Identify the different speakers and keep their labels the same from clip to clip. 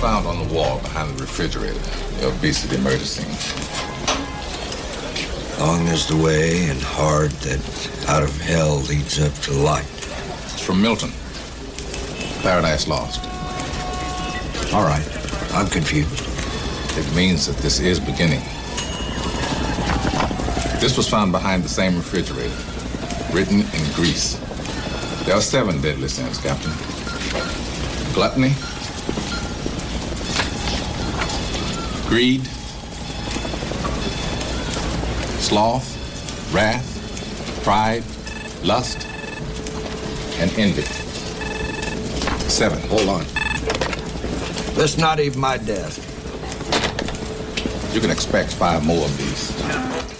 Speaker 1: found on the wall behind the refrigerator. The obesity murder scene.
Speaker 2: Long is the way and hard that out of hell leads up to light.
Speaker 1: It's from Milton. Paradise Lost.
Speaker 2: All right, I'm confused.
Speaker 1: It means that this is beginning. This was found behind the same refrigerator, written in Greece. There are seven deadly sins, Captain. Gluttony, greed, sloth, wrath, pride, lust, and envy. Seven.
Speaker 2: Hold on. That's not even my desk.
Speaker 1: You can expect five more of these.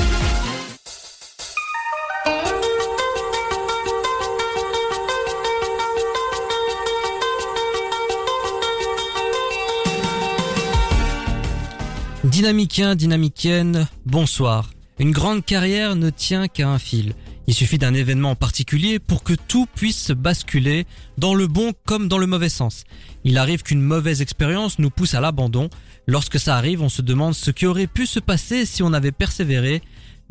Speaker 3: Dynamicien, dynamicienne, bonsoir. Une grande carrière ne tient qu'à un fil. Il suffit d'un événement particulier pour que tout puisse basculer dans le bon comme dans le mauvais sens. Il arrive qu'une mauvaise expérience nous pousse à l'abandon. Lorsque ça arrive, on se demande ce qui aurait pu se passer si on avait persévéré.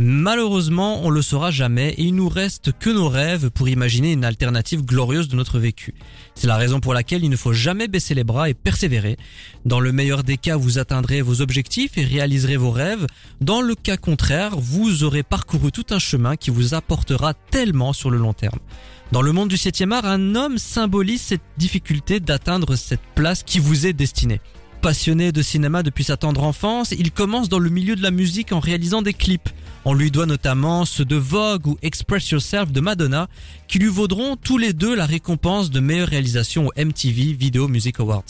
Speaker 3: Malheureusement, on le saura jamais et il nous reste que nos rêves pour imaginer une alternative glorieuse de notre vécu. C'est la raison pour laquelle il ne faut jamais baisser les bras et persévérer. Dans le meilleur des cas, vous atteindrez vos objectifs et réaliserez vos rêves. Dans le cas contraire, vous aurez parcouru tout un chemin qui vous apportera tellement sur le long terme. Dans le monde du 7e art, un homme symbolise cette difficulté d'atteindre cette place qui vous est destinée. Passionné de cinéma depuis sa tendre enfance, il commence dans le milieu de la musique en réalisant des clips. On lui doit notamment ceux de Vogue ou Express Yourself de Madonna, qui lui vaudront tous les deux la récompense de meilleure réalisation au MTV Video Music Awards.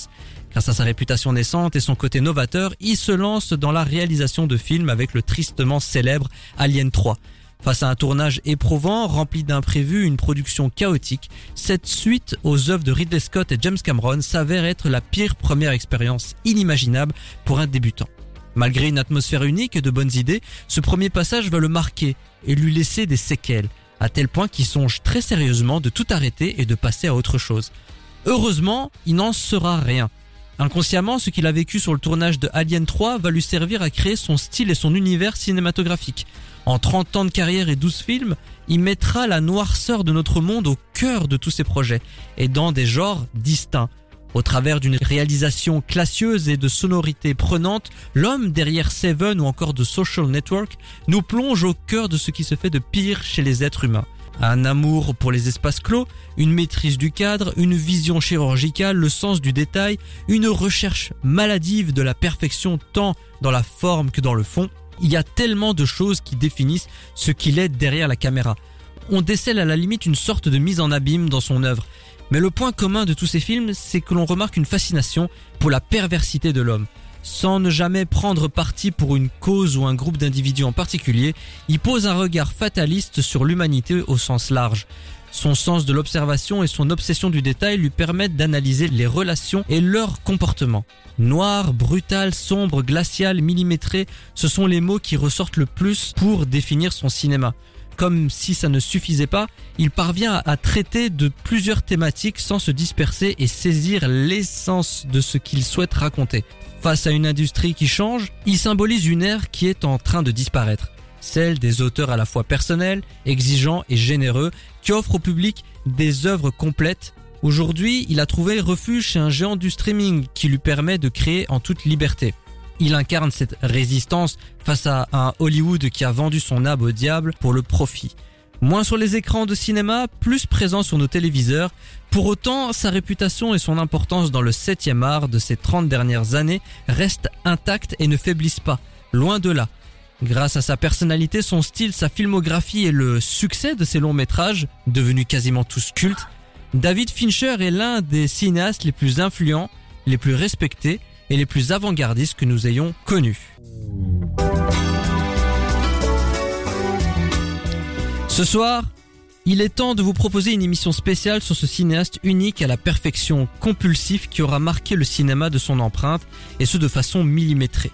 Speaker 3: Grâce à sa réputation naissante et son côté novateur, il se lance dans la réalisation de films avec le tristement célèbre Alien 3. Face à un tournage éprouvant, rempli d'imprévus, une production chaotique, cette suite aux œuvres de Ridley Scott et James Cameron s'avère être la pire première expérience inimaginable pour un débutant. Malgré une atmosphère unique et de bonnes idées, ce premier passage va le marquer et lui laisser des séquelles, à tel point qu'il songe très sérieusement de tout arrêter et de passer à autre chose. Heureusement, il n'en sera rien. Inconsciemment, ce qu'il a vécu sur le tournage de Alien 3 va lui servir à créer son style et son univers cinématographique. En 30 ans de carrière et 12 films, il mettra la noirceur de notre monde au cœur de tous ses projets et dans des genres distincts. Au travers d'une réalisation classieuse et de sonorités prenantes, l'homme derrière Seven ou encore de Social Network nous plonge au cœur de ce qui se fait de pire chez les êtres humains. Un amour pour les espaces clos, une maîtrise du cadre, une vision chirurgicale, le sens du détail, une recherche maladive de la perfection tant dans la forme que dans le fond, il y a tellement de choses qui définissent ce qu'il est derrière la caméra. On décèle à la limite une sorte de mise en abîme dans son œuvre. Mais le point commun de tous ces films, c'est que l'on remarque une fascination pour la perversité de l'homme. Sans ne jamais prendre parti pour une cause ou un groupe d'individus en particulier, il pose un regard fataliste sur l'humanité au sens large. Son sens de l'observation et son obsession du détail lui permettent d'analyser les relations et leurs comportements. Noir, brutal, sombre, glacial, millimétré, ce sont les mots qui ressortent le plus pour définir son cinéma. Comme si ça ne suffisait pas, il parvient à traiter de plusieurs thématiques sans se disperser et saisir l'essence de ce qu'il souhaite raconter. Face à une industrie qui change, il symbolise une ère qui est en train de disparaître. Celle des auteurs à la fois personnels, exigeants et généreux, qui offrent au public des œuvres complètes. Aujourd'hui, il a trouvé refuge chez un géant du streaming qui lui permet de créer en toute liberté. Il incarne cette résistance face à un Hollywood qui a vendu son âme au diable pour le profit. Moins sur les écrans de cinéma, plus présent sur nos téléviseurs. Pour autant, sa réputation et son importance dans le 7e art de ces 30 dernières années restent intactes et ne faiblissent pas. Loin de là. Grâce à sa personnalité, son style, sa filmographie et le succès de ses longs métrages, devenus quasiment tous cultes, David Fincher est l'un des cinéastes les plus influents, les plus respectés et les plus avant-gardistes que nous ayons connus. Ce soir, il est temps de vous proposer une émission spéciale sur ce cinéaste unique à la perfection compulsif qui aura marqué le cinéma de son empreinte, et ce de façon millimétrée.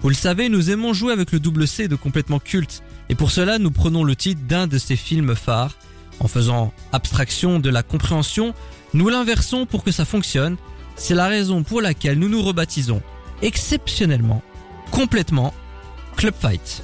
Speaker 3: Vous le savez, nous aimons jouer avec le double C de complètement culte, et pour cela nous prenons le titre d'un de ses films phares. En faisant abstraction de la compréhension, nous l'inversons pour que ça fonctionne. C'est la raison pour laquelle nous nous rebaptisons exceptionnellement, complètement, Club Fight.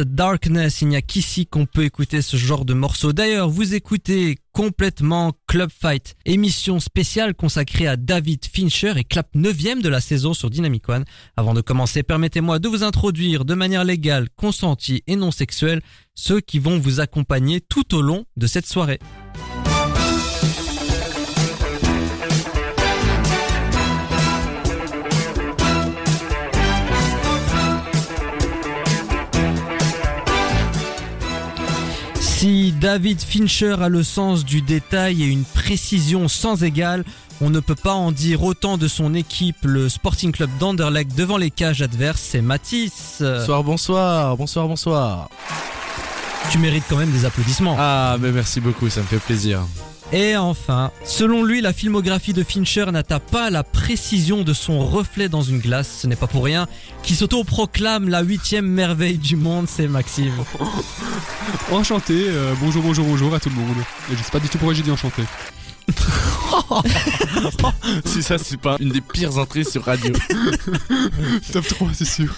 Speaker 4: Darkness,
Speaker 3: il n'y a qu'ici qu'on peut écouter ce genre de morceau. D'ailleurs, vous écoutez complètement Club Fight, émission spéciale consacrée à David Fincher et clap 9 de la saison sur Dynamic One. Avant de commencer, permettez-moi de vous introduire de manière légale, consentie et non sexuelle ceux qui vont vous accompagner tout au long de cette soirée. David Fincher a le sens du détail et une précision sans égale, on ne peut pas en dire autant de son équipe, le Sporting Club d'Anderlecht devant les cages adverses, c'est Matisse.
Speaker 5: Bonsoir, bonsoir, bonsoir, bonsoir.
Speaker 3: Tu mérites quand même des applaudissements.
Speaker 5: Ah, mais merci beaucoup, ça me fait plaisir.
Speaker 3: Et enfin, selon lui, la filmographie de Fincher n'atteint pas la précision de son reflet dans une glace. Ce n'est pas pour rien qui s'auto-proclame la huitième merveille du monde, c'est Maxime.
Speaker 6: Enchanté, euh, bonjour, bonjour, bonjour à tout le monde. Et je sais pas du tout pourquoi j'ai dit enchanté.
Speaker 5: si ça, c'est pas une des pires entrées sur radio.
Speaker 6: Top 3, c'est sûr.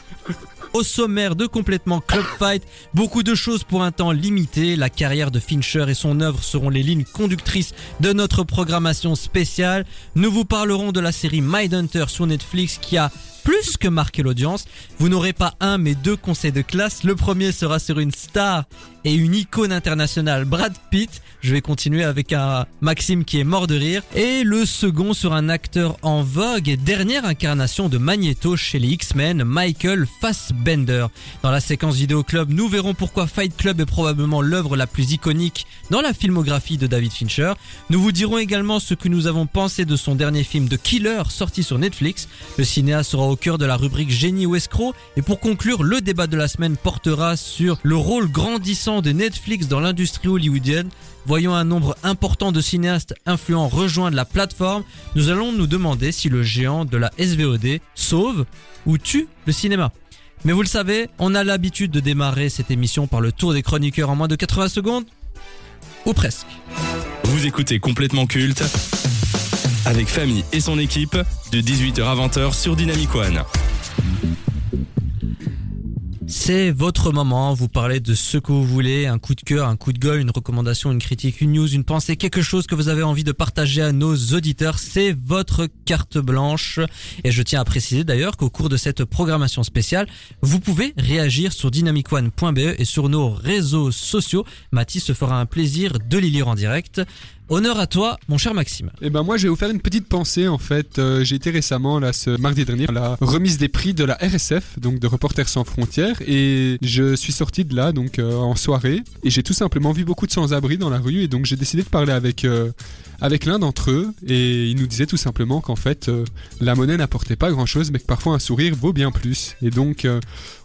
Speaker 3: Au sommaire de complètement Club Fight, beaucoup de choses pour un temps limité. La carrière de Fincher et son œuvre seront les lignes conductrices de notre programmation spéciale. Nous vous parlerons de la série Mindhunter sur Netflix qui a plus que marqué l'audience. Vous n'aurez pas un mais deux conseils de classe. Le premier sera sur une star et une icône internationale, Brad Pitt. Je vais continuer avec un Maxime qui est mort de rire. Et le second sur un acteur en vogue et dernière incarnation de Magneto chez les X-Men, Michael Fassbender. Dans la séquence vidéo club, nous verrons pourquoi Fight Club est probablement l'œuvre la plus iconique dans la filmographie de David Fincher. Nous vous dirons également ce que nous avons pensé de son dernier film The Killer sorti sur Netflix. Le cinéaste sera au cœur de la rubrique Génie ou escroc. Et pour conclure, le débat de la semaine portera sur le rôle grandissant de Netflix dans l'industrie hollywoodienne. Voyant un nombre important de cinéastes influents rejoindre la plateforme, nous allons nous demander si le géant de la SVOD sauve ou tue le cinéma. Mais vous le savez, on a l'habitude de démarrer cette émission par le tour des chroniqueurs en moins de 80 secondes. Ou presque.
Speaker 7: Vous écoutez complètement culte avec Famille et son équipe de 18h à 20h sur Dynamic One.
Speaker 3: C'est votre moment, vous parlez de ce que vous voulez, un coup de cœur, un coup de gueule, une recommandation, une critique, une news, une pensée, quelque chose que vous avez envie de partager à nos auditeurs, c'est votre carte blanche. Et je tiens à préciser d'ailleurs qu'au cours de cette programmation spéciale, vous pouvez réagir sur dynamicone.be et sur nos réseaux sociaux. Mathis se fera un plaisir de les lire en direct. Honneur à toi, mon cher Maxime.
Speaker 6: Et ben moi je vais vous faire une petite pensée en fait. Euh, j'ai été récemment là ce mardi dernier à la remise des prix de la RSF, donc de Reporters sans frontières, et je suis sorti de là donc euh, en soirée et j'ai tout simplement vu beaucoup de sans-abri dans la rue et donc j'ai décidé de parler avec euh, avec l'un d'entre eux et il nous disait tout simplement qu'en fait euh, la monnaie n'apportait pas grand-chose mais que parfois un sourire vaut bien plus et donc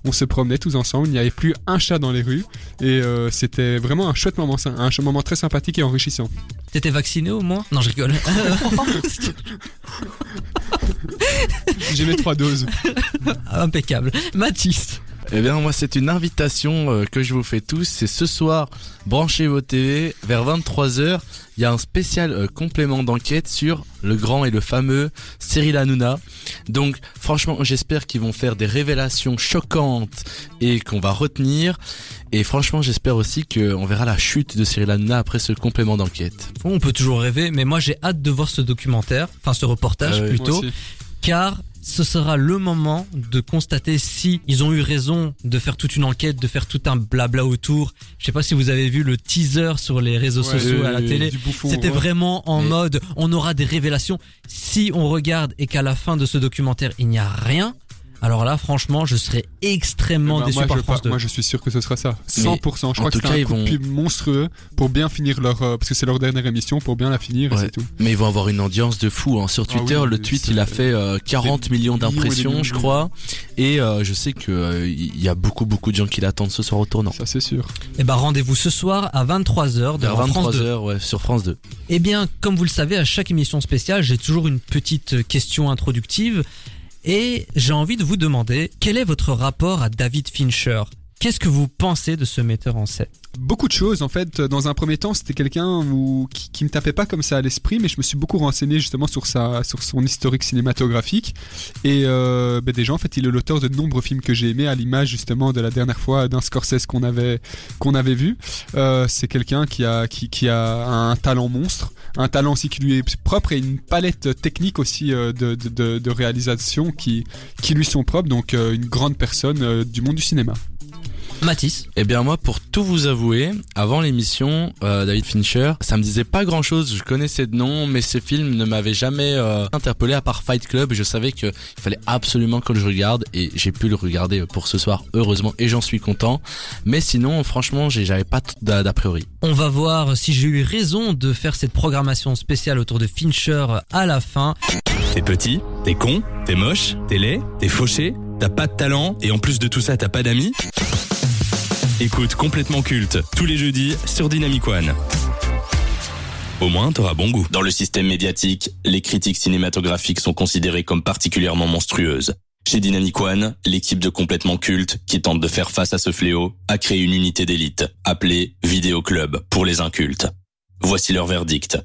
Speaker 6: on se promenait tous ensemble, il n'y avait plus un chat dans les rues et euh, c'était vraiment un chouette moment, un moment très sympathique et enrichissant.
Speaker 3: T'étais vacciné au moins? Non, je rigole.
Speaker 6: J'ai mes trois doses.
Speaker 3: Impeccable. Mathis.
Speaker 5: Eh bien, moi, c'est une invitation euh, que je vous fais tous. C'est ce soir, branchez vos TV vers 23h. Il y a un spécial euh, complément d'enquête sur le grand et le fameux Cyril Hanouna. Donc, franchement, j'espère qu'ils vont faire des révélations choquantes et qu'on va retenir. Et franchement, j'espère aussi qu'on verra la chute de Cyril Hanouna après ce complément d'enquête.
Speaker 3: On peut toujours rêver, mais moi j'ai hâte de voir ce documentaire, enfin ce reportage plutôt, car ce sera le moment de constater si ils ont eu raison de faire toute une enquête, de faire tout un blabla autour. Je sais pas si vous avez vu le teaser sur les réseaux
Speaker 6: Ouais,
Speaker 3: sociaux à la télé. C'était
Speaker 6: ouais.
Speaker 3: vraiment en
Speaker 5: Mais-
Speaker 3: mode, on aura des révélations. Si on regarde et qu'à la fin de ce documentaire il n'y a rien, alors là franchement je serais extrêmement
Speaker 6: Eh ben,
Speaker 3: déçu
Speaker 6: moi,
Speaker 3: par
Speaker 6: je,
Speaker 3: France 2.
Speaker 6: moi je suis sûr que ce sera ça.
Speaker 5: Mais
Speaker 6: 100%. Je crois que c'est un coup de
Speaker 5: vont-
Speaker 6: pub monstrueux pour bien finir leur... euh, parce que c'est leur dernière émission, pour bien la finir et c'est tout.
Speaker 5: Mais ils vont avoir une audience de fou hein. sur
Speaker 6: Ah
Speaker 5: Twitter.
Speaker 6: oui,
Speaker 5: le tweet, il a fait euh, 40
Speaker 6: des
Speaker 5: millions d'impressions, je
Speaker 6: de
Speaker 5: crois. Et euh, je sais que euh, il y a beaucoup beaucoup de gens qui l'attendent ce soir au tournant.
Speaker 6: Ça c'est sûr.
Speaker 3: Et ben rendez-vous ce soir à 23h
Speaker 5: Vers
Speaker 3: devant France 2.
Speaker 5: 23h, ouais, sur France 2.
Speaker 3: Eh bien, comme vous le savez, à chaque émission spéciale, j'ai toujours une petite question introductive. Et j'ai envie de vous demander, quel est votre rapport à David Fincher? Qu'est-ce que vous pensez de ce metteur en scène?
Speaker 6: Beaucoup de choses en fait. Dans un premier temps, c'était quelqu'un qui, qui me tapait pas comme ça à l'esprit, mais je me suis beaucoup renseigné justement sur sa, sur son historique cinématographique. Et euh, ben déjà en fait, il est l'auteur de nombreux films que j'ai aimés, à l'image justement de la dernière fois d'un Scorsese qu'on avait qu'on avait vu. Euh, c'est quelqu'un qui a qui, a un talent monstre, un talent aussi qui lui est propre et une palette technique aussi euh, de, de, de, réalisation qui qui lui sont propres. Donc euh, une grande personne du monde du cinéma.
Speaker 3: Mathis
Speaker 5: Eh bien moi, pour tout vous avouer, avant l'émission, euh, David Fincher, ça me disait pas grand-chose. Je connaissais de nom, mais ces films ne m'avaient jamais euh, interpellé à part Fight Club. Je savais qu'il fallait absolument que je regarde et j'ai pu le regarder pour ce soir, heureusement, et j'en suis content. Mais sinon, franchement, j'ai- j'avais pas d'a priori.
Speaker 3: On va voir si j'ai eu raison de faire cette programmation spéciale autour de Fincher à la fin.
Speaker 7: T'es petit, t'es con, t'es moche, t'es laid, t'es fauché, t'as pas de talent et en plus de tout ça t'as pas d'amis Écoute complètement culte tous les jeudis sur Dynamic One. Au moins t'auras bon goût. Dans le système médiatique, les critiques cinématographiques sont considérées comme particulièrement monstrueuses. Chez Dynamic One, l'équipe de complètement culte, qui tente de faire face à ce fléau, a créé une unité d'élite, appelée Vidéo Club pour les incultes. Voici leur verdict.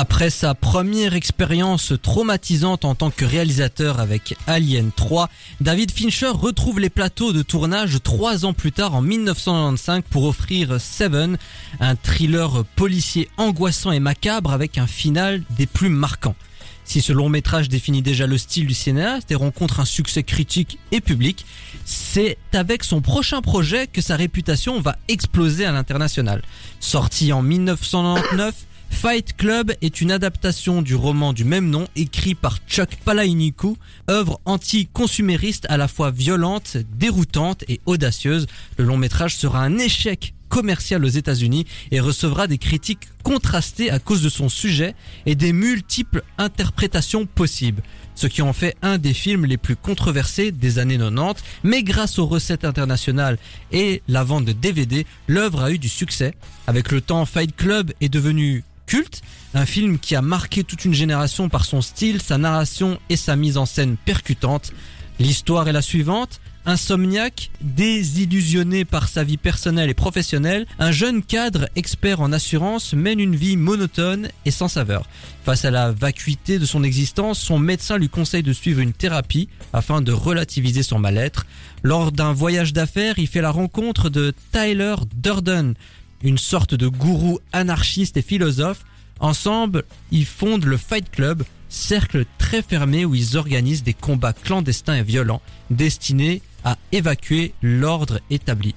Speaker 3: Après sa première expérience traumatisante en tant que réalisateur avec Alien 3, David Fincher retrouve les plateaux de tournage trois ans plus tard en 1995 pour offrir Seven, un thriller policier angoissant et macabre avec un final des plus marquants. Si ce long métrage définit déjà le style du cinéaste et rencontre un succès critique et public, c'est avec son prochain projet que sa réputation va exploser à l'international. Sorti en 1999, Fight Club est une adaptation du roman du même nom écrit par Chuck Palahniuk, œuvre anti-consumériste à la fois violente, déroutante et audacieuse. Le long métrage sera un échec commercial aux États-Unis et recevra des critiques contrastées à cause de son sujet et des multiples interprétations possibles. Ce qui en fait un des films les plus controversés des années 90, mais grâce aux recettes internationales et la vente de DVD, l'œuvre a eu du succès. Avec le temps, Fight Club est devenu culte, un film qui a marqué toute une génération par son style, sa narration et sa mise en scène percutante. L'histoire est la suivante. Insomniaque, désillusionné par sa vie personnelle et professionnelle, un jeune cadre expert en assurance mène une vie monotone et sans saveur. Face à la vacuité de son existence, son médecin lui conseille de suivre une thérapie afin de relativiser son mal-être. Lors d'un voyage d'affaires, il fait la rencontre de Tyler Durden, une sorte de gourou anarchiste et philosophe. Ensemble, ils fondent le Fight Club, cercle très fermé où ils organisent des combats clandestins et violents destinés à évacuer l'ordre établi.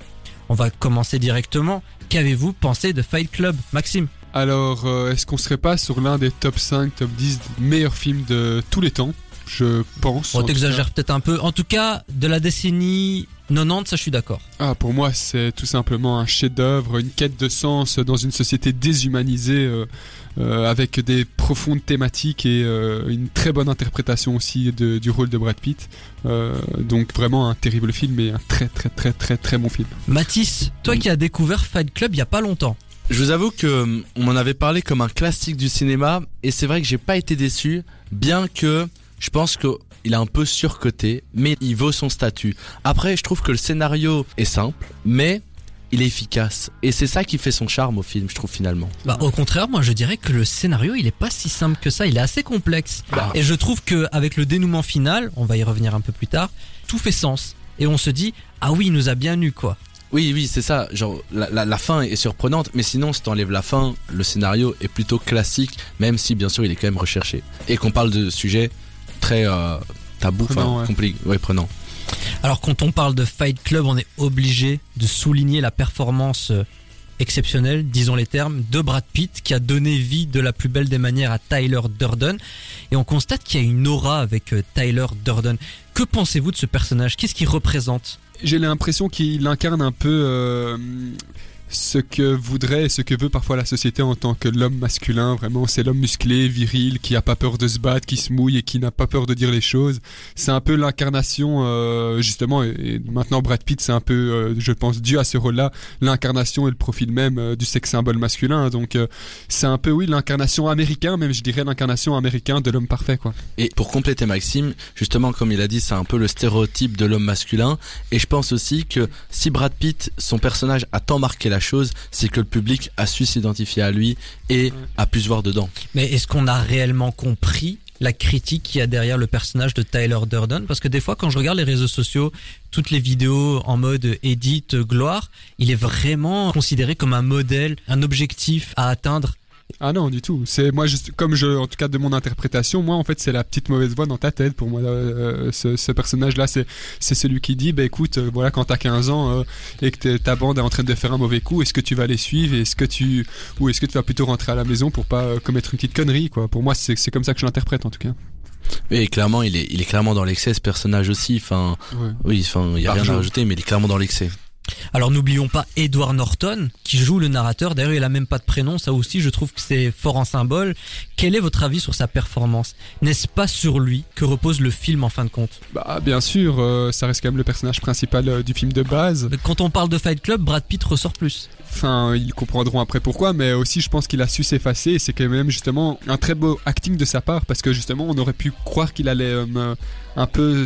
Speaker 3: On va commencer directement. Qu'avez-vous pensé de Fight Club, Maxime?
Speaker 6: Alors, euh, est-ce qu'on serait pas sur l'un des top 5, top 10 meilleurs films de tous les temps? Je pense. en
Speaker 3: On t'exagère peut-être un peu. En tout cas, de la décennie 90, ça je suis d'accord.
Speaker 6: Ah, pour moi, c'est tout simplement un chef-d'œuvre, une quête de sens dans une société déshumanisée, euh, euh, avec des profondes thématiques et euh, une très bonne interprétation aussi de- du rôle de Brad Pitt. Euh, donc vraiment un terrible film et un très très très très très bon film.
Speaker 3: Mathis, toi qui as découvert Fight Club il y a pas longtemps.
Speaker 5: Je vous avoue que hum, on m'en avait parlé comme un classique du cinéma et c'est vrai que j'ai pas été déçu, bien que je pense que il est un peu surcoté, mais il vaut son statut. Après, je trouve que le scénario est simple, mais il est efficace et c'est ça qui fait son charme au film, je trouve finalement.
Speaker 3: Bah, au contraire, moi je dirais que le scénario il est pas si simple que ça, il est assez complexe. Et je trouve que avec le dénouement final, on va y revenir un peu plus tard, tout fait sens. Et on se dit, ah oui, il nous a bien eu quoi.
Speaker 5: Oui, oui, c'est ça. Genre, la, la, la fin est surprenante, mais sinon, si t'enlèves la fin, le scénario est plutôt classique, même si, bien sûr, il est quand même recherché. Et qu'on parle de sujets très euh, tabous,
Speaker 6: Prenant,
Speaker 5: enfin,
Speaker 6: ouais.
Speaker 5: compli- ouais, prenant.
Speaker 3: Alors quand on parle de Fight Club, on est obligé de souligner la performance euh, exceptionnelle, disons les termes, de Brad Pitt qui a donné vie de la plus belle des manières à Tyler Durden. Et on constate qu'il y a une aura avec euh, Tyler Durden. Que pensez-vous de ce personnage? Qu'est-ce qu'il représente?
Speaker 6: J'ai l'impression qu'il incarne un peu euh, ce que voudrait et ce que veut parfois la société en tant que l'homme masculin. Vraiment, c'est l'homme musclé, viril, qui a pas peur de se battre, qui se mouille et qui n'a pas peur de dire les choses. C'est un peu l'incarnation, euh, justement, et, maintenant Brad Pitt, c'est un peu, euh, je pense, dû à ce rôle-là, l'incarnation et le profil même euh, du sexe symbole masculin. Donc, c'est un peu, oui, l'incarnation américain, même je dirais l'incarnation américain de l'homme parfait, quoi.
Speaker 5: Et pour compléter Maxime, justement, comme il a dit, c'est un peu le stéréotype de l'homme masculin. Et je pense aussi que si Brad Pitt, son personnage, a tant marqué la chose, c'est que le public a su s'identifier à lui et a pu se voir dedans.
Speaker 3: Mais est-ce qu'on a réellement compris la critique qu'il y a derrière le personnage de Tyler Durden? Parce que des fois, quand je regarde les réseaux sociaux, toutes les vidéos en mode edit, euh, gloire, il est vraiment considéré comme un modèle, un objectif à atteindre.
Speaker 6: Ah non, du tout. C'est moi, juste, comme je, en tout cas de mon interprétation, moi en fait c'est la petite mauvaise voix dans ta tête pour moi. euh, ce, ce personnage-là, c'est c'est celui qui dit, bah écoute, euh, voilà, quand t'as 15 ans euh, et que t'es- ta bande est en train de faire un mauvais coup, est-ce que tu vas les suivre, et est-ce que tu ou est-ce que tu vas plutôt rentrer à la maison pour pas euh, commettre une petite connerie, quoi? Pour moi, c'est c'est comme ça que je l'interprète en tout cas.
Speaker 5: Et clairement, il est, il est clairement dans l'excès, ce personnage aussi. Enfin,
Speaker 6: Ouais.
Speaker 5: oui, enfin, il y a rien à rajouter, mais il est clairement dans l'excès.
Speaker 3: Alors n'oublions pas Edward Norton qui joue le narrateur. D'ailleurs, il a même pas de prénom. Ça aussi, je trouve que c'est fort en symbole. Quel est votre avis sur sa performance? N'est-ce pas sur lui que repose le film en fin de compte?
Speaker 6: Bah bien sûr, euh, ça reste quand même le personnage principal euh, du film de base.
Speaker 3: Quand on parle de Fight Club, Brad Pitt ressort plus.
Speaker 6: Enfin, ils comprendront après pourquoi, mais aussi je pense qu'il a su s'effacer c'est quand même justement un très beau acting de sa part parce que justement on aurait pu croire qu'il allait euh, un peu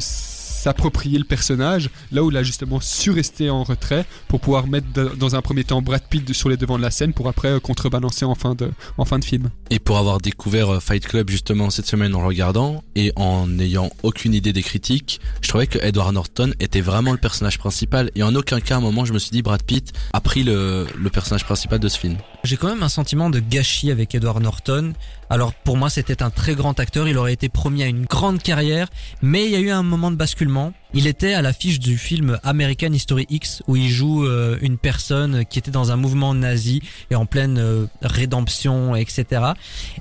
Speaker 6: s'approprier le personnage là où il a justement su rester en retrait pour pouvoir mettre dans un premier temps Brad Pitt sur les devants de la scène pour après euh, contrebalancer en fin de, en fin de film.
Speaker 5: Et pour avoir découvert euh, Fight Club justement cette semaine en regardant et en n'ayant aucune idée des critiques, je trouvais que Edward Norton était vraiment le personnage principal et en aucun cas à un moment je me suis dit Brad Pitt a pris le personnage principal de ce film.
Speaker 3: J'ai quand même un sentiment de gâchis avec Edward Norton. Alors pour moi c'était un très grand acteur, il aurait été promis à une grande carrière, mais il y a eu un moment de basculement Il était à l'affiche du film American History X où il joue euh, une personne qui était dans un mouvement nazi et en pleine euh, rédemption, etc.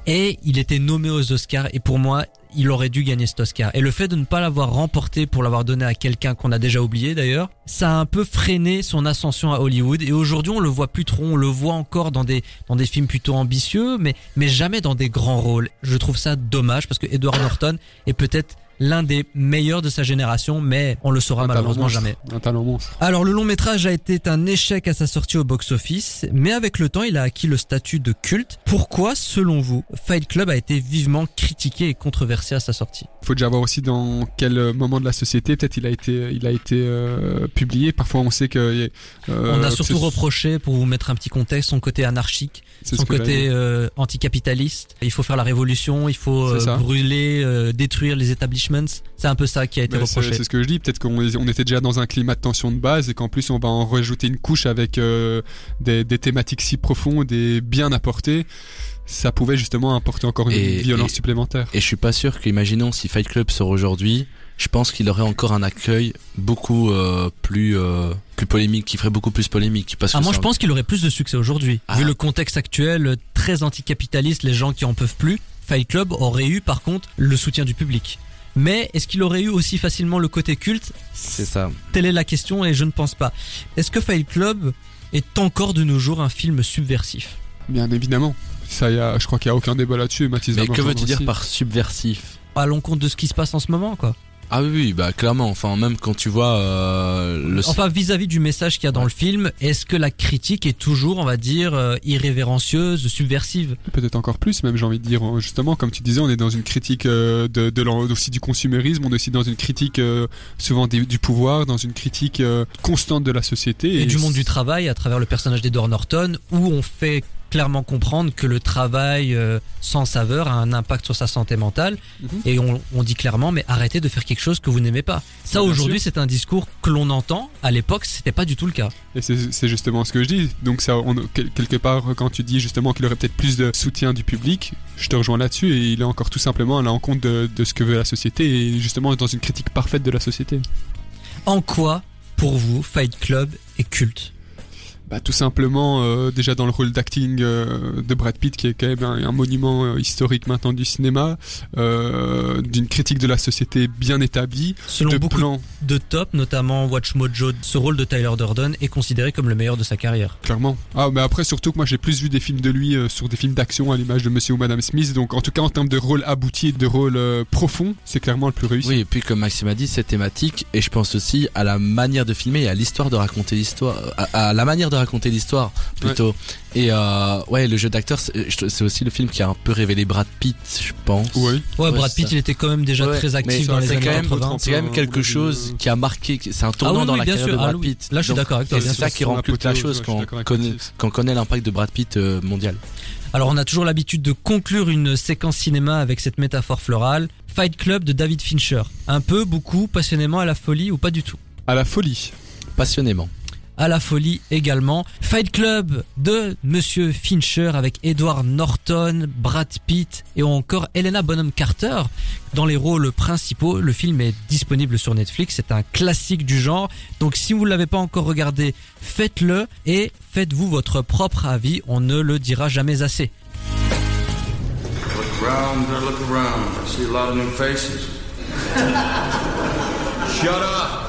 Speaker 3: Et il était nommé aux Oscars et pour moi, il aurait dû gagner cet Oscar. Et le fait de ne pas l'avoir remporté pour l'avoir donné à quelqu'un qu'on a déjà oublié d'ailleurs, ça a un peu freiné son ascension à Hollywood. Et aujourd'hui, on le voit plus trop. On le voit encore dans des dans des films plutôt ambitieux, mais mais jamais dans des grands rôles. Je trouve ça dommage parce que Edward Norton est peut-être l'un des meilleurs de sa génération, mais on le saura
Speaker 6: Un
Speaker 3: malheureusement jamais.
Speaker 6: Un talent monstre.
Speaker 3: Alors le long métrage a été un échec à sa sortie au box-office, mais avec le temps il a acquis le statut de culte. Pourquoi, selon vous, Fight Club a été vivement critiqué et controversé à sa sortie?
Speaker 6: Il faut déjà voir aussi dans quel euh, moment de la société peut-être il a été, il a été euh, publié. Parfois, on sait que. euh,
Speaker 3: On a surtout reproché, pour vous mettre un petit contexte, son côté anarchique, son
Speaker 6: ce que
Speaker 3: côté euh, anticapitaliste. Il faut faire la révolution, il faut euh, brûler, euh, détruire les establishments. C'est un peu ça qui a été
Speaker 6: c'est
Speaker 3: reproché.
Speaker 6: c'est ce que je dis. Peut-être qu'on on était déjà dans un climat de tension de base et qu'en plus on va en rajouter une couche avec euh, des, des thématiques si profondes et bien apportées. Ça pouvait justement apporter encore une
Speaker 5: Et-
Speaker 6: violence
Speaker 5: et-
Speaker 6: supplémentaire.
Speaker 5: Et je suis pas sûr qu'imaginons si Fight Club sort aujourd'hui, je pense qu'il aurait encore un accueil beaucoup euh, plus euh, plus polémique, qui ferait beaucoup plus polémique. Parce que
Speaker 3: Ah, moi, je
Speaker 5: un-
Speaker 3: pense qu'il aurait plus de succès aujourd'hui.
Speaker 5: Ah.
Speaker 3: Vu le contexte actuel, euh, très anticapitaliste, les gens qui en peuvent plus, Fight Club aurait eu, par contre, le soutien du public. Mais est-ce qu'il aurait eu aussi facilement le côté culte?
Speaker 5: C'est ça.
Speaker 3: Telle est la question et je ne pense pas. Est-ce que Fight Club est encore de nos jours un film subversif?
Speaker 6: Bien évidemment. Ça, y a, je crois qu'il n'y a aucun débat là-dessus. Mathis
Speaker 5: Mais que veux-tu dire par subversif?
Speaker 3: À l'encontre de ce qui se passe en ce moment, quoi.
Speaker 5: Ah oui, bah clairement. Enfin, même quand tu vois euh, le
Speaker 3: Enfin, vis-à-vis du message qu'il y a dans
Speaker 5: Ouais.
Speaker 3: le film, est-ce que la critique est toujours, on va dire, euh, irrévérencieuse, subversive?
Speaker 6: Peut-être encore plus, même j'ai envie de dire. euh, Justement, comme tu disais, on est dans une critique euh, de, aussi du consumérisme, on est aussi dans une critique euh, souvent des- du pouvoir, dans une critique euh, constante de la société.
Speaker 3: et, du monde du travail à travers le personnage d'Edward Norton où on fait clairement comprendre que le travail euh, sans saveur a un impact sur sa santé mentale
Speaker 6: Mhm.
Speaker 3: et on, on dit clairement mais arrêtez de faire quelque chose que vous n'aimez pas. Ça aujourd'hui c'est un discours que l'on entend, à l'époque c'était pas du tout le cas.
Speaker 6: Et c'est justement ce que je dis. Donc ça, on, quel- quelque part, quand tu dis justement qu'il aurait peut-être plus de soutien du public, je te rejoins là-dessus. Et il est encore tout simplement à l'encontre de, de ce que veut la société et justement dans une critique parfaite de la société.
Speaker 3: En quoi pour vous Fight Club est culte?
Speaker 6: Bah, tout simplement, euh, déjà dans le rôle d'acting euh, de Brad Pitt, qui est quand même un, un monument euh, historique maintenant du cinéma, euh, d'une critique de la société bien établie,
Speaker 3: Selon
Speaker 6: de
Speaker 3: beaucoup
Speaker 6: plans,
Speaker 3: de top, notamment Watch Mojo, ce rôle de Tyler Durden est considéré comme le meilleur de sa carrière.
Speaker 6: clairement. Ah, mais après, surtout que moi j'ai plus vu des films de lui euh, sur des films d'action à l'image de Monsieur ou Madame Smith, donc en tout cas en termes de rôle abouti, de rôle euh, profond, c'est clairement le plus réussi.
Speaker 5: Oui, et puis comme Maxime a dit, c'est thématique, et je pense aussi à la manière de filmer et à l'histoire de raconter l'histoire, à, à la manière de raconter l'histoire plutôt. Et euh, ouais, le jeu d'acteur, c'est aussi le film qui a un peu révélé Brad Pitt, je pense.
Speaker 6: Oui.
Speaker 3: Ouais,
Speaker 5: Ouais,
Speaker 3: Brad Pitt, il était quand même déjà
Speaker 5: Ouais,
Speaker 3: très actif dans les années
Speaker 6: quand même
Speaker 3: 80.
Speaker 5: C'est quand même quelque chose qui a marqué, c'est un
Speaker 3: Ah
Speaker 5: tournant
Speaker 3: oui,
Speaker 5: dans
Speaker 3: oui,
Speaker 5: la
Speaker 3: bien
Speaker 5: carrière
Speaker 3: sûr.
Speaker 5: de
Speaker 3: Ah
Speaker 5: Brad. Pitt.
Speaker 3: Là, je suis d'accord avec toi,
Speaker 5: c'est ça qui rend culte la chose on connaît, quand on connaît l'impact de Brad Pitt euh, mondial.
Speaker 3: Alors on a toujours l'habitude de conclure une séquence cinéma avec cette métaphore florale. Fight Club de David Fincher. Un peu, beaucoup, passionnément à la folie ou pas du tout?
Speaker 6: À la folie.
Speaker 5: Passionnément.
Speaker 3: À la folie également. Fight Club de Monsieur Fincher avec Edward Norton, Brad Pitt et encore Helena Bonham Carter dans les rôles principaux. Le film est disponible sur Netflix, c'est un classique du genre. Donc si vous ne l'avez pas encore regardé, faites-le et faites-vous votre propre avis, on ne le dira jamais assez.
Speaker 8: Faces. Shut up!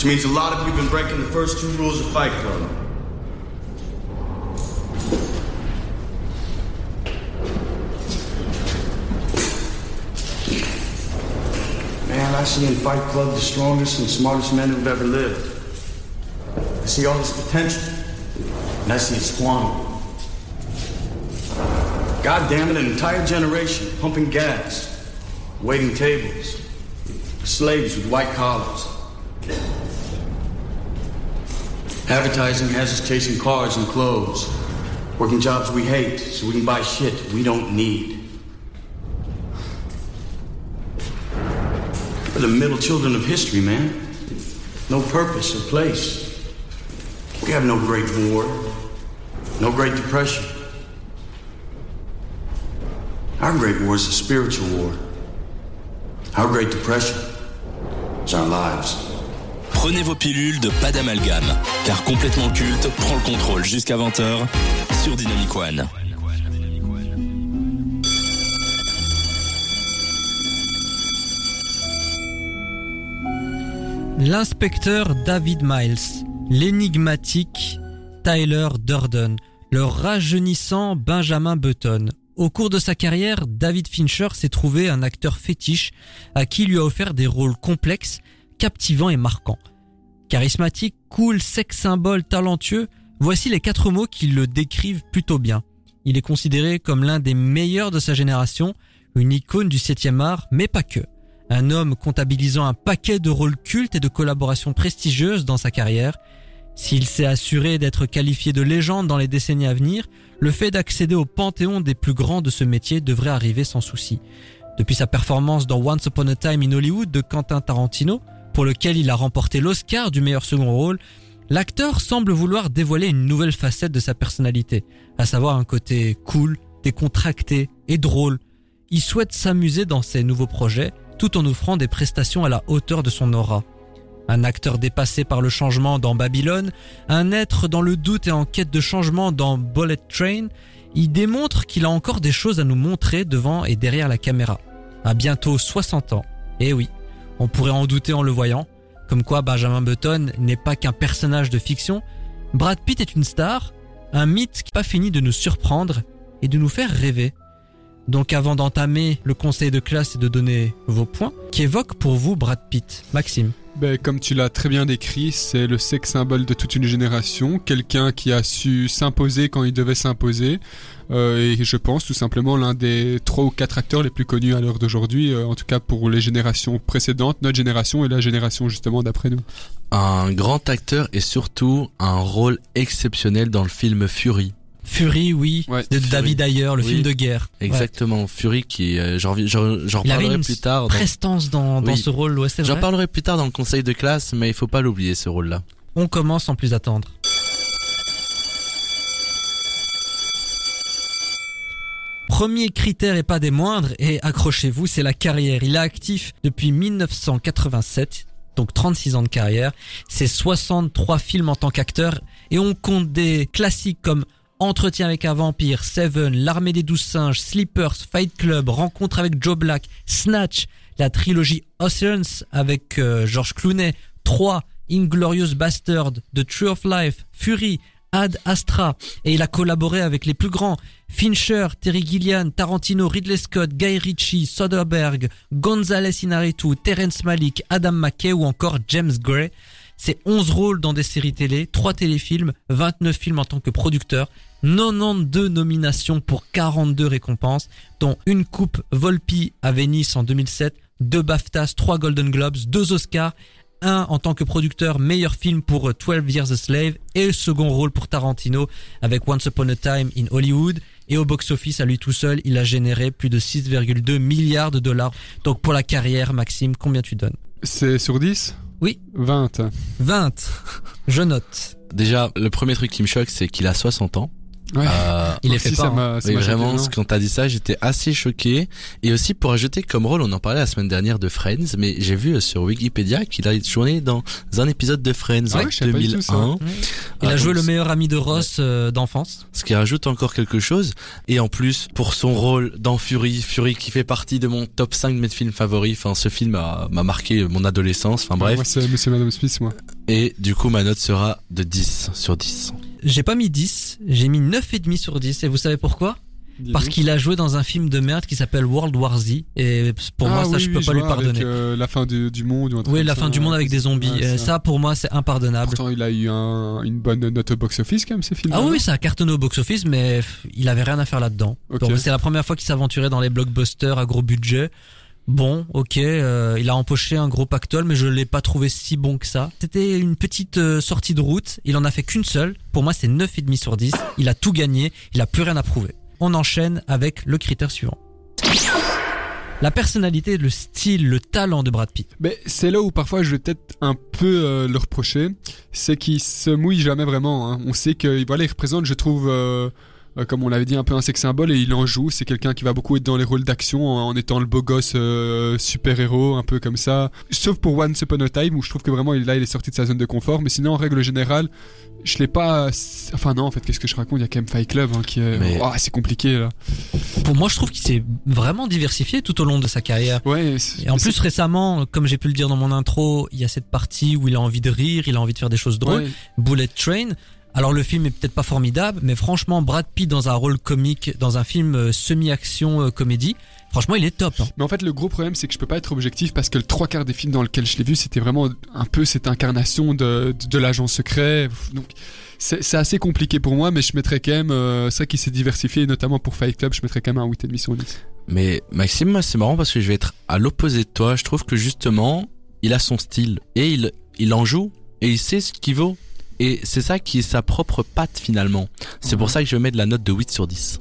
Speaker 8: Which means a lot of you have been breaking the first two rules of Fight Club. Man, I see in Fight Club the strongest and smartest men who've ever lived. I see all this potential, and I see it squandered. God damn it, an entire generation pumping gas, waiting tables, slaves with white collars. Advertising has us chasing cars and clothes, working jobs we hate so we can buy shit we don't need. We're the middle children of history, man. No purpose or place. We have no great war, no great depression. Our great war is a spiritual war. Our great depression is our lives.
Speaker 7: Prenez vos pilules de pas d'amalgame, car complètement culte prend le contrôle jusqu'à 20h sur Dynamic One.
Speaker 3: L'inspecteur David Miles, l'énigmatique Tyler Durden, le rajeunissant Benjamin Button. Au cours de sa carrière, David Fincher s'est trouvé un acteur fétiche à qui lui a offert des rôles complexes, captivants et marquants. Charismatique, cool, sex symbole, talentueux, voici les quatre mots qui le décrivent plutôt bien. Il est considéré comme l'un des meilleurs de sa génération, une icône du 7e art, mais pas que. Un homme comptabilisant un paquet de rôles cultes et de collaborations prestigieuses dans sa carrière. S'il s'est assuré d'être qualifié de légende dans les décennies à venir, le fait d'accéder au panthéon des plus grands de ce métier devrait arriver sans souci. Depuis sa performance dans Once Upon a Time in Hollywood de Quentin Tarantino, pour lequel il a remporté l'Oscar du meilleur second rôle, l'acteur semble vouloir dévoiler une nouvelle facette de sa personnalité, à savoir un côté cool, décontracté et drôle. Il souhaite s'amuser dans ses nouveaux projets, tout en offrant des prestations à la hauteur de son aura. Un acteur dépassé par le changement dans Babylone, un être dans le doute et en quête de changement dans Bullet Train, il démontre qu'il a encore des choses à nous montrer devant et derrière la caméra. À bientôt 60 ans. Et oui, on pourrait en douter en le voyant, comme quoi Benjamin Button n'est pas qu'un personnage de fiction, Brad Pitt est une star, un mythe qui n'a pas fini de nous surprendre et de nous faire rêver. Donc avant d'entamer le conseil de classe et de donner vos points, qu'évoque pour vous Brad Pitt Maxime?
Speaker 6: Ben, comme tu l'as très bien décrit, c'est le sex symbole de toute une génération, quelqu'un qui a su s'imposer quand il devait s'imposer, euh, et je pense tout simplement l'un des trois ou quatre acteurs les plus connus à l'heure d'aujourd'hui, euh, en tout cas pour les générations précédentes, notre génération et la génération justement d'après nous.
Speaker 5: Un grand acteur et surtout un rôle exceptionnel dans le film Fury.
Speaker 3: Fury, oui,
Speaker 6: Ouais,
Speaker 3: de
Speaker 5: Fury.
Speaker 3: David Ayer, le
Speaker 5: Oui,
Speaker 3: film de guerre. Ouais.
Speaker 5: Exactement, Fury qui, euh, j'en
Speaker 3: une
Speaker 5: plus tard. dans-
Speaker 3: prestance dans, dans
Speaker 5: Oui.
Speaker 3: ce rôle, ouais, c'est
Speaker 5: J'en parlerai plus tard dans le conseil de classe, mais il faut pas l'oublier ce rôle-là.
Speaker 3: On commence sans plus attendre. Premier critère et pas des moindres, et accrochez-vous, c'est la carrière. Il est actif depuis 1987, donc 36 ans de carrière. C'est 63 films en tant qu'acteur, et on compte des classiques comme Entretien avec un vampire, Seven, L'armée des douze singes, Sleepers, Fight Club, Rencontre avec Joe Black, Snatch, la trilogie Oceans avec euh, George Clooney, 3, Inglorious Bastard, The Tree of Life, Fury, Ad Astra, et il a collaboré avec les plus grands Fincher, Terry Gilliam, Tarantino, Ridley Scott, Guy Ritchie, Soderbergh, Gonzalez Inarritu, Terrence Malick, Adam McKay ou encore James Gray. C'est 11 rôles dans des séries télé, 3 téléfilms, 29 films en tant que producteur, 92 nominations pour 42 récompenses, dont une coupe Volpi à Venise en 2007, deux BAFTAs, trois Golden Globes, deux Oscars, un en tant que producteur meilleur film pour euh, 12 Years a Slave et le second rôle pour Tarantino avec Once Upon a Time in Hollywood. Et au box-office, à lui tout seul, il a généré plus de 6,2 milliards de dollars. Donc pour la carrière, Maxime, combien tu donnes?
Speaker 6: C'est sur 10
Speaker 3: Oui.
Speaker 6: 20.
Speaker 3: 20. Je note.
Speaker 5: Déjà, le premier truc qui me choque, c'est qu'il a 60 ans.
Speaker 6: Ouais.
Speaker 5: Euh,
Speaker 3: Il est fait
Speaker 6: ça
Speaker 3: pas. hein.
Speaker 5: Oui,
Speaker 6: choqué,
Speaker 5: vraiment,
Speaker 6: non
Speaker 5: quand t'as dit ça, j'étais assez choqué. Et aussi pour ajouter comme rôle, on en parlait la semaine dernière de Friends, mais j'ai vu euh, sur Wikipédia qu'il a joué dans un épisode de Friends
Speaker 6: Ah
Speaker 5: en
Speaker 6: ouais, je savais pas du tout ça.
Speaker 5: 2001.
Speaker 3: Il a
Speaker 5: Ah,
Speaker 3: joué
Speaker 5: donc,
Speaker 3: le meilleur ami de Ross euh, d'enfance.
Speaker 5: Ce qui rajoute encore quelque chose. Et en plus, pour son rôle dans Fury, Fury qui fait partie de mon top 5 de mes films favoris. Enfin, ce film a- m'a marqué mon adolescence. Enfin bref.
Speaker 6: Moi, c'est Monsieur et Madame Smith, moi.
Speaker 5: Et du coup, ma note sera de 10 sur 10.
Speaker 3: J'ai pas mis 10, j'ai mis 9,5 sur 10. Et vous savez pourquoi? Parce qu'il a joué dans un film de merde qui s'appelle World War Z. Et pour
Speaker 6: Ah
Speaker 3: moi, ça,
Speaker 6: oui,
Speaker 3: je
Speaker 6: oui,
Speaker 3: peux pas lui
Speaker 6: vois,
Speaker 3: pardonner.
Speaker 6: Avec, euh, la fin du, du monde ou un truc
Speaker 3: Oui, la fin du monde avec des zombies.
Speaker 6: Ouais, ça.
Speaker 3: pour moi, c'est impardonnable.
Speaker 6: Pourtant, il a eu un- une bonne note au box-office quand même, ces films.
Speaker 3: Ah oui, ça a cartonné au box-office, mais pff, il avait rien à faire là-dedans.
Speaker 6: Ok.
Speaker 3: Donc, C'est la première fois qu'il s'aventurait dans les blockbusters à gros budget. Bon, ok, euh, il a empoché un gros pactole, mais je l'ai pas trouvé si bon que ça. C'était une petite euh, sortie de route. Il en a fait qu'une seule. Pour moi, c'est 9,5 sur 10. Il a tout gagné. Il a plus rien à prouver. On enchaîne avec le critère suivant. La personnalité, le style, le talent de Brad Pitt.
Speaker 6: Mais c'est là où parfois je vais peut-être un peu euh, le reprocher, c'est qu'il se mouille jamais vraiment. hein. On sait que voilà, il représente, je trouve, euh, comme on l'avait dit, un peu un sex symbole et il en joue. C'est quelqu'un qui va beaucoup être dans les rôles d'action en, en étant le beau gosse euh, super-héros, un peu comme ça. Sauf pour Once Upon a Time où je trouve que vraiment il- là il est sorti de sa zone de confort. Mais sinon, en règle générale, je l'ai pas. Enfin, non, en fait, qu'est-ce que je raconte? Il y a quand même Fight Club hein, qui est.
Speaker 5: Mais-
Speaker 6: c'est compliqué là.
Speaker 3: Pour moi, je trouve qu'il s'est vraiment diversifié tout au long de sa carrière.
Speaker 6: Ouais,
Speaker 3: Et en plus, récemment, comme j'ai pu le dire dans mon intro, il y a cette partie où il a envie de rire, il a envie de faire des choses drôles.
Speaker 6: ouais.
Speaker 3: Bullet Train. Alors le film est peut-être pas formidable, mais franchement, Brad Pitt dans un rôle comique, dans un film euh, semi-action euh, comédie, franchement, il est top. hein.
Speaker 6: Mais en fait, le gros problème, c'est que je peux pas être objectif parce que le trois quarts des films dans lesquels je l'ai vu, c'était vraiment un peu cette incarnation de, de, de l'agent secret. Donc, c'est c'est assez compliqué pour moi, mais je mettrais quand même, euh, c'est vrai qu'il s'est diversifié, notamment pour Fight Club, je mettrais quand même un 8,5 sur 10.
Speaker 5: Mais Maxime, moi, c'est marrant parce que je vais être à l'opposé de toi. Je trouve que justement, il a son style et il, il en joue et il sait ce qu'il vaut. Et c'est ça qui est sa propre patte finalement. C'est pour ça que je vais mettre la note de 8 sur 10.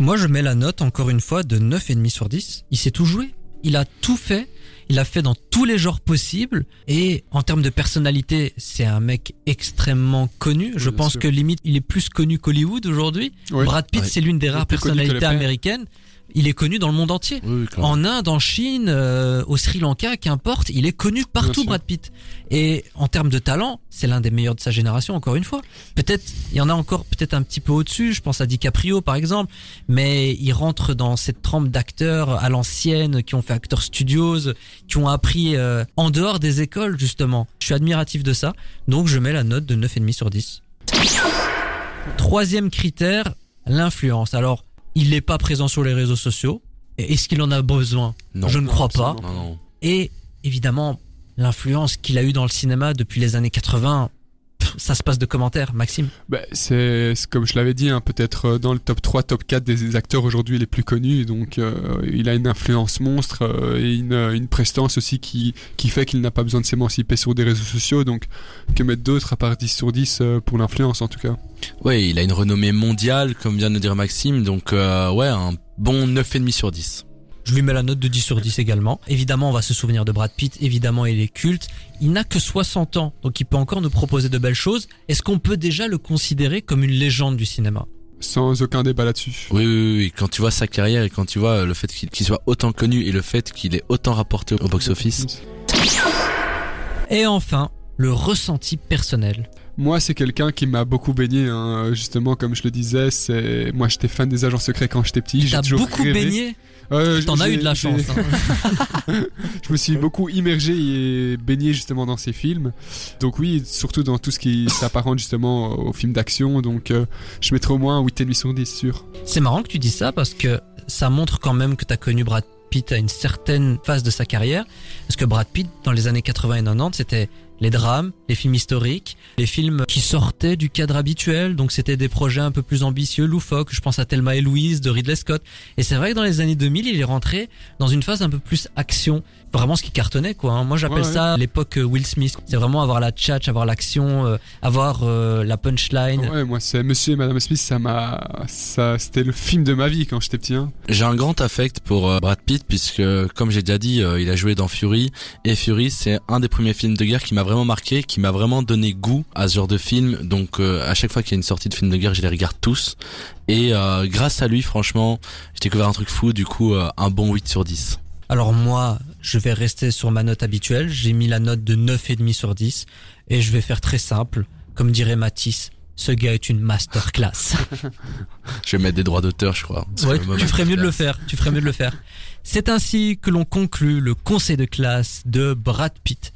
Speaker 3: Moi, je mets la note, encore une fois, de 9,5 sur 10. Il s'est tout joué. Il a tout fait. Il a fait dans tous les genres possibles. Et en termes de personnalité, c'est un mec extrêmement connu. Je pense
Speaker 6: sûr.
Speaker 3: que limite, il est plus connu qu'Hollywood aujourd'hui. Brad Pitt,
Speaker 5: Ouais.
Speaker 3: c'est l'une des rares personnalités américaines. Il est connu dans le monde entier.
Speaker 5: Oui.
Speaker 3: En Inde, en Chine, euh, au Sri Lanka, qu'importe, il est connu partout. Brad Pitt. Et en termes de talent, c'est l'un des meilleurs de sa génération, encore une fois. Peut-être, il y en a encore peut-être un petit peu au-dessus, je pense à DiCaprio par exemple, mais il rentre dans cette trempe d'acteurs à l'ancienne, qui ont fait Actors Studios, qui ont appris euh, en dehors des écoles, justement. Je suis admiratif de ça, donc je mets la note de 9,5 sur 10. Troisième critère, l'influence. Alors, il n'est pas présent sur les réseaux sociaux. Est-ce qu'il en a besoin?
Speaker 5: Non.
Speaker 3: Je ne crois pas.
Speaker 6: absolument.
Speaker 5: Non, non.
Speaker 3: Et évidemment, l'influence qu'il a eue dans le cinéma depuis les années 80, pff, ça se passe de commentaires, Maxime?
Speaker 6: Bah, c'est comme je l'avais dit, hein, peut-être euh, dans le top 3, top 4 des acteurs aujourd'hui les plus connus. Donc euh, il a une influence monstre euh, et une, une prestance aussi qui, qui fait qu'il n'a pas besoin de s'émanciper sur des réseaux sociaux. Donc que mettre d'autres à part 10 sur 10 euh, pour l'influence en tout cas?
Speaker 5: Ouais, il a une renommée mondiale, comme vient de dire Maxime. Donc, euh, ouais, un bon 9,5 sur 10.
Speaker 3: Je lui mets la note de 10 sur 10 également. Évidemment, on va se souvenir de Brad Pitt. Évidemment, il est culte. Il n'a que 60 ans, donc il peut encore nous proposer de belles choses. Est-ce qu'on peut déjà le considérer comme une légende du cinéma?
Speaker 6: Sans aucun débat là-dessus.
Speaker 5: Oui, oui, oui. Quand tu vois sa carrière et quand tu vois le fait qu'il qu'il soit autant connu et le fait qu'il est autant rapporté au box-office.
Speaker 3: Et enfin, le ressenti personnel.
Speaker 6: Moi, c'est quelqu'un qui m'a beaucoup baigné, hein, justement, comme je le disais. C'est moi, j'étais fan des agents secrets quand j'étais petit. J'ai
Speaker 3: T'as
Speaker 6: toujours
Speaker 3: beaucoup
Speaker 6: rêvé.
Speaker 3: baigné.
Speaker 6: Euh,
Speaker 3: T'en as eu de la chance. hein.
Speaker 6: je me suis beaucoup immergé et baigné justement dans ces films. Donc oui, surtout dans tout ce qui s'apparente justement aux films d'action. Donc euh, je mettrai au moins un 8,5 sur 10 sûr.
Speaker 3: C'est marrant que tu dis ça parce que ça montre quand même que t'as connu Brad Pitt à une certaine phase de sa carrière. Parce que Brad Pitt, dans les années 80 et 90, c'était les drames, les films historiques, les films qui sortaient du cadre habituel. Donc c'était des projets un peu plus ambitieux, loufoques. Je pense à Thelma et Louise de Ridley Scott. Et c'est vrai que dans les années 2000, il est rentré dans une phase un peu plus action. Vraiment ce qui cartonnait quoi. hein. Moi j'appelle
Speaker 6: Ouais, ouais.
Speaker 3: ça l'époque euh, Will Smith. C'est vraiment avoir la tchatch, avoir l'action, euh, avoir euh, la punchline.
Speaker 6: Ouais, moi c'est Monsieur et Madame Smith, ça m'a, ça, c'était le film de ma vie quand j'étais petit. Hein.
Speaker 5: J'ai un grand affect pour euh, Brad Pitt puisque, comme j'ai déjà dit, euh, il a joué dans Fury et Fury c'est un des premiers films de guerre qui m'a vraiment marqué, qui m'a vraiment donné goût à ce genre de film. Donc euh, à chaque fois qu'il y a une sortie de film de guerre, je les regarde tous. Et euh, grâce à lui, franchement, j'ai découvert un truc fou. Du coup, euh, un bon 8 sur 10.
Speaker 3: Alors moi, je vais rester sur ma note habituelle. J'ai mis la note de 9,5 sur 10. Et je vais faire très simple. Comme dirait Matisse, ce gars est une masterclass.
Speaker 5: Je vais mettre des droits d'auteur, je crois.
Speaker 3: Ouais, tu ferais mieux de le faire. Tu ferais mieux de le faire. C'est ainsi que l'on conclut le conseil de classe de Brad Pitt.